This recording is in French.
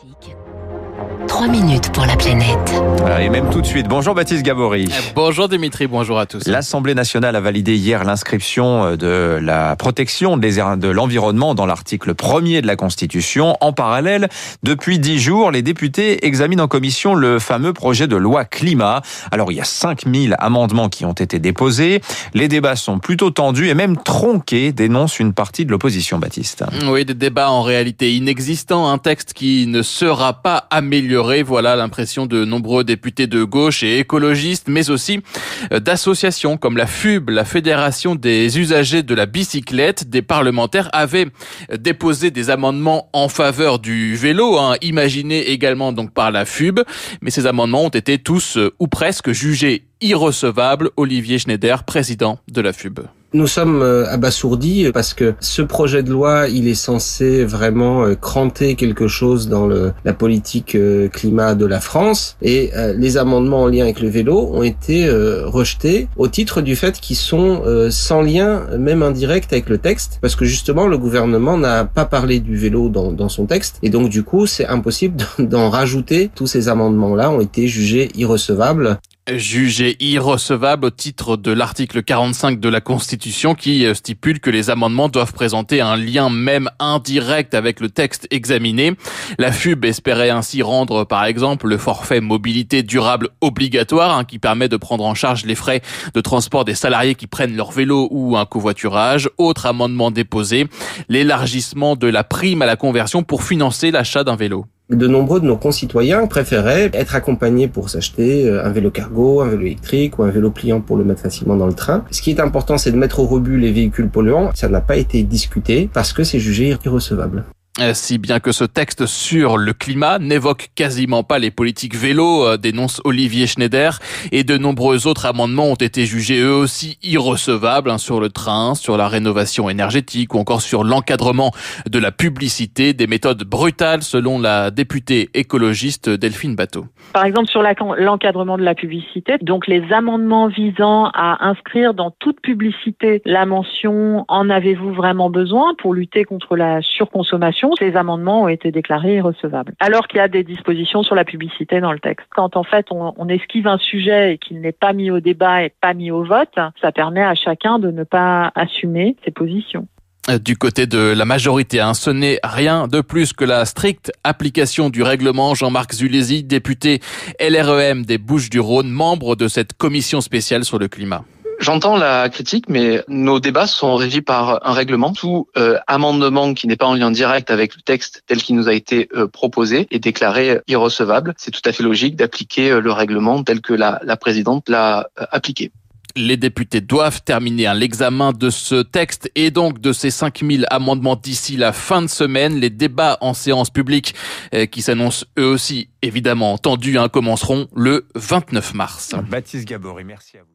Classique. 3 minutes pour la planète. Et même tout de suite. Bonjour Baptiste Gabory. Bonjour Dimitri, bonjour à tous. L'Assemblée nationale a validé hier l'inscription de la protection de l'environnement dans l'article 1er de la Constitution. En parallèle, depuis dix jours, les députés examinent en commission le fameux projet de loi climat. Alors, il y a 5000 amendements qui ont été déposés. Les débats sont plutôt tendus et même tronqués, dénonce une partie de l'opposition, Baptiste. Oui, des débats en réalité inexistants. Un texte qui ne sera pas amélioré voilà l'impression de nombreux députés de gauche et écologistes, mais aussi euh, d'associations comme la FUB, la Fédération des usagers de la bicyclette. Des parlementaires avaient déposé des amendements en faveur du vélo, hein, imaginés également donc par la FUB, mais ces amendements ont été tous euh, ou presque jugés irrecevables. Olivier Schneider, président de la FUB. Nous sommes euh, abasourdis parce que ce projet de loi, il est censé vraiment euh, cranter quelque chose dans le, la politique euh, climat de la France. Et les amendements en lien avec le vélo ont été rejetés au titre du fait qu'ils sont sans lien, même indirect avec le texte, parce que justement le gouvernement n'a pas parlé du vélo dans, dans son texte. Et donc du coup c'est impossible d'en rajouter. Tous ces amendements-là ont été jugés irrecevables jugé irrecevable au titre de l'article 45 de la Constitution qui euh, stipule que les amendements doivent présenter un lien même indirect avec le texte examiné. La FUB espérait ainsi rendre par exemple le forfait mobilité durable obligatoire hein, qui permet de prendre en charge les frais de transport des salariés qui prennent leur vélo ou un covoiturage. Autre amendement déposé, l'élargissement de la prime à la conversion pour financer l'achat d'un vélo de nombreux de nos concitoyens préféraient être accompagnés pour s'acheter euh, un vélo cargo, un vélo électrique ou un vélo pliant pour le mettre facilement dans le train. Ce qui est important, c'est de mettre au rebut les véhicules polluants. Ça n'a pas été discuté parce que c'est jugé irrecevable. Si bien que ce texte sur le climat n'évoque quasiment pas les politiques vélo, euh, dénonce Olivier Schneider, et de nombreux autres amendements ont été jugés eux aussi irrecevables hein, sur le train, sur la rénovation énergétique ou encore sur l'encadrement de la publicité, des méthodes brutales selon la députée écologiste Delphine Bateau. Par exemple sur l'encadrement de la publicité, donc les amendements visant à inscrire dans toute publicité la mention en avez-vous vraiment besoin? pour lutter contre la surconsommation ces amendements ont été déclarés irrecevables. Alors qu'il y a des dispositions sur la publicité dans le texte. Quand en fait on, esquive un sujet et qu'il n'est pas mis au débat et pas mis au vote, ça permet à chacun de ne pas assumer ses positions du côté de la majorité. Hein. Ce n'est rien de plus que la stricte application du règlement. Jean-Marc Zulési, député LREM des Bouches-du-Rhône, membre de cette commission spéciale sur le climat. J'entends la critique, mais nos débats sont régis par un règlement. Tout euh, amendement qui n'est pas en lien direct avec le texte tel qu'il nous a été euh, proposé est déclaré irrecevable. C'est tout à fait logique d'appliquer euh, le règlement tel que la, la présidente l'a appliqué. Les députés doivent terminer l'examen de ce texte et donc de ces 5000 amendements d'ici la fin de semaine. Les débats en séance publique qui s'annoncent eux aussi évidemment tendus hein, commenceront le 29 mars. Baptiste Gabory, merci à vous.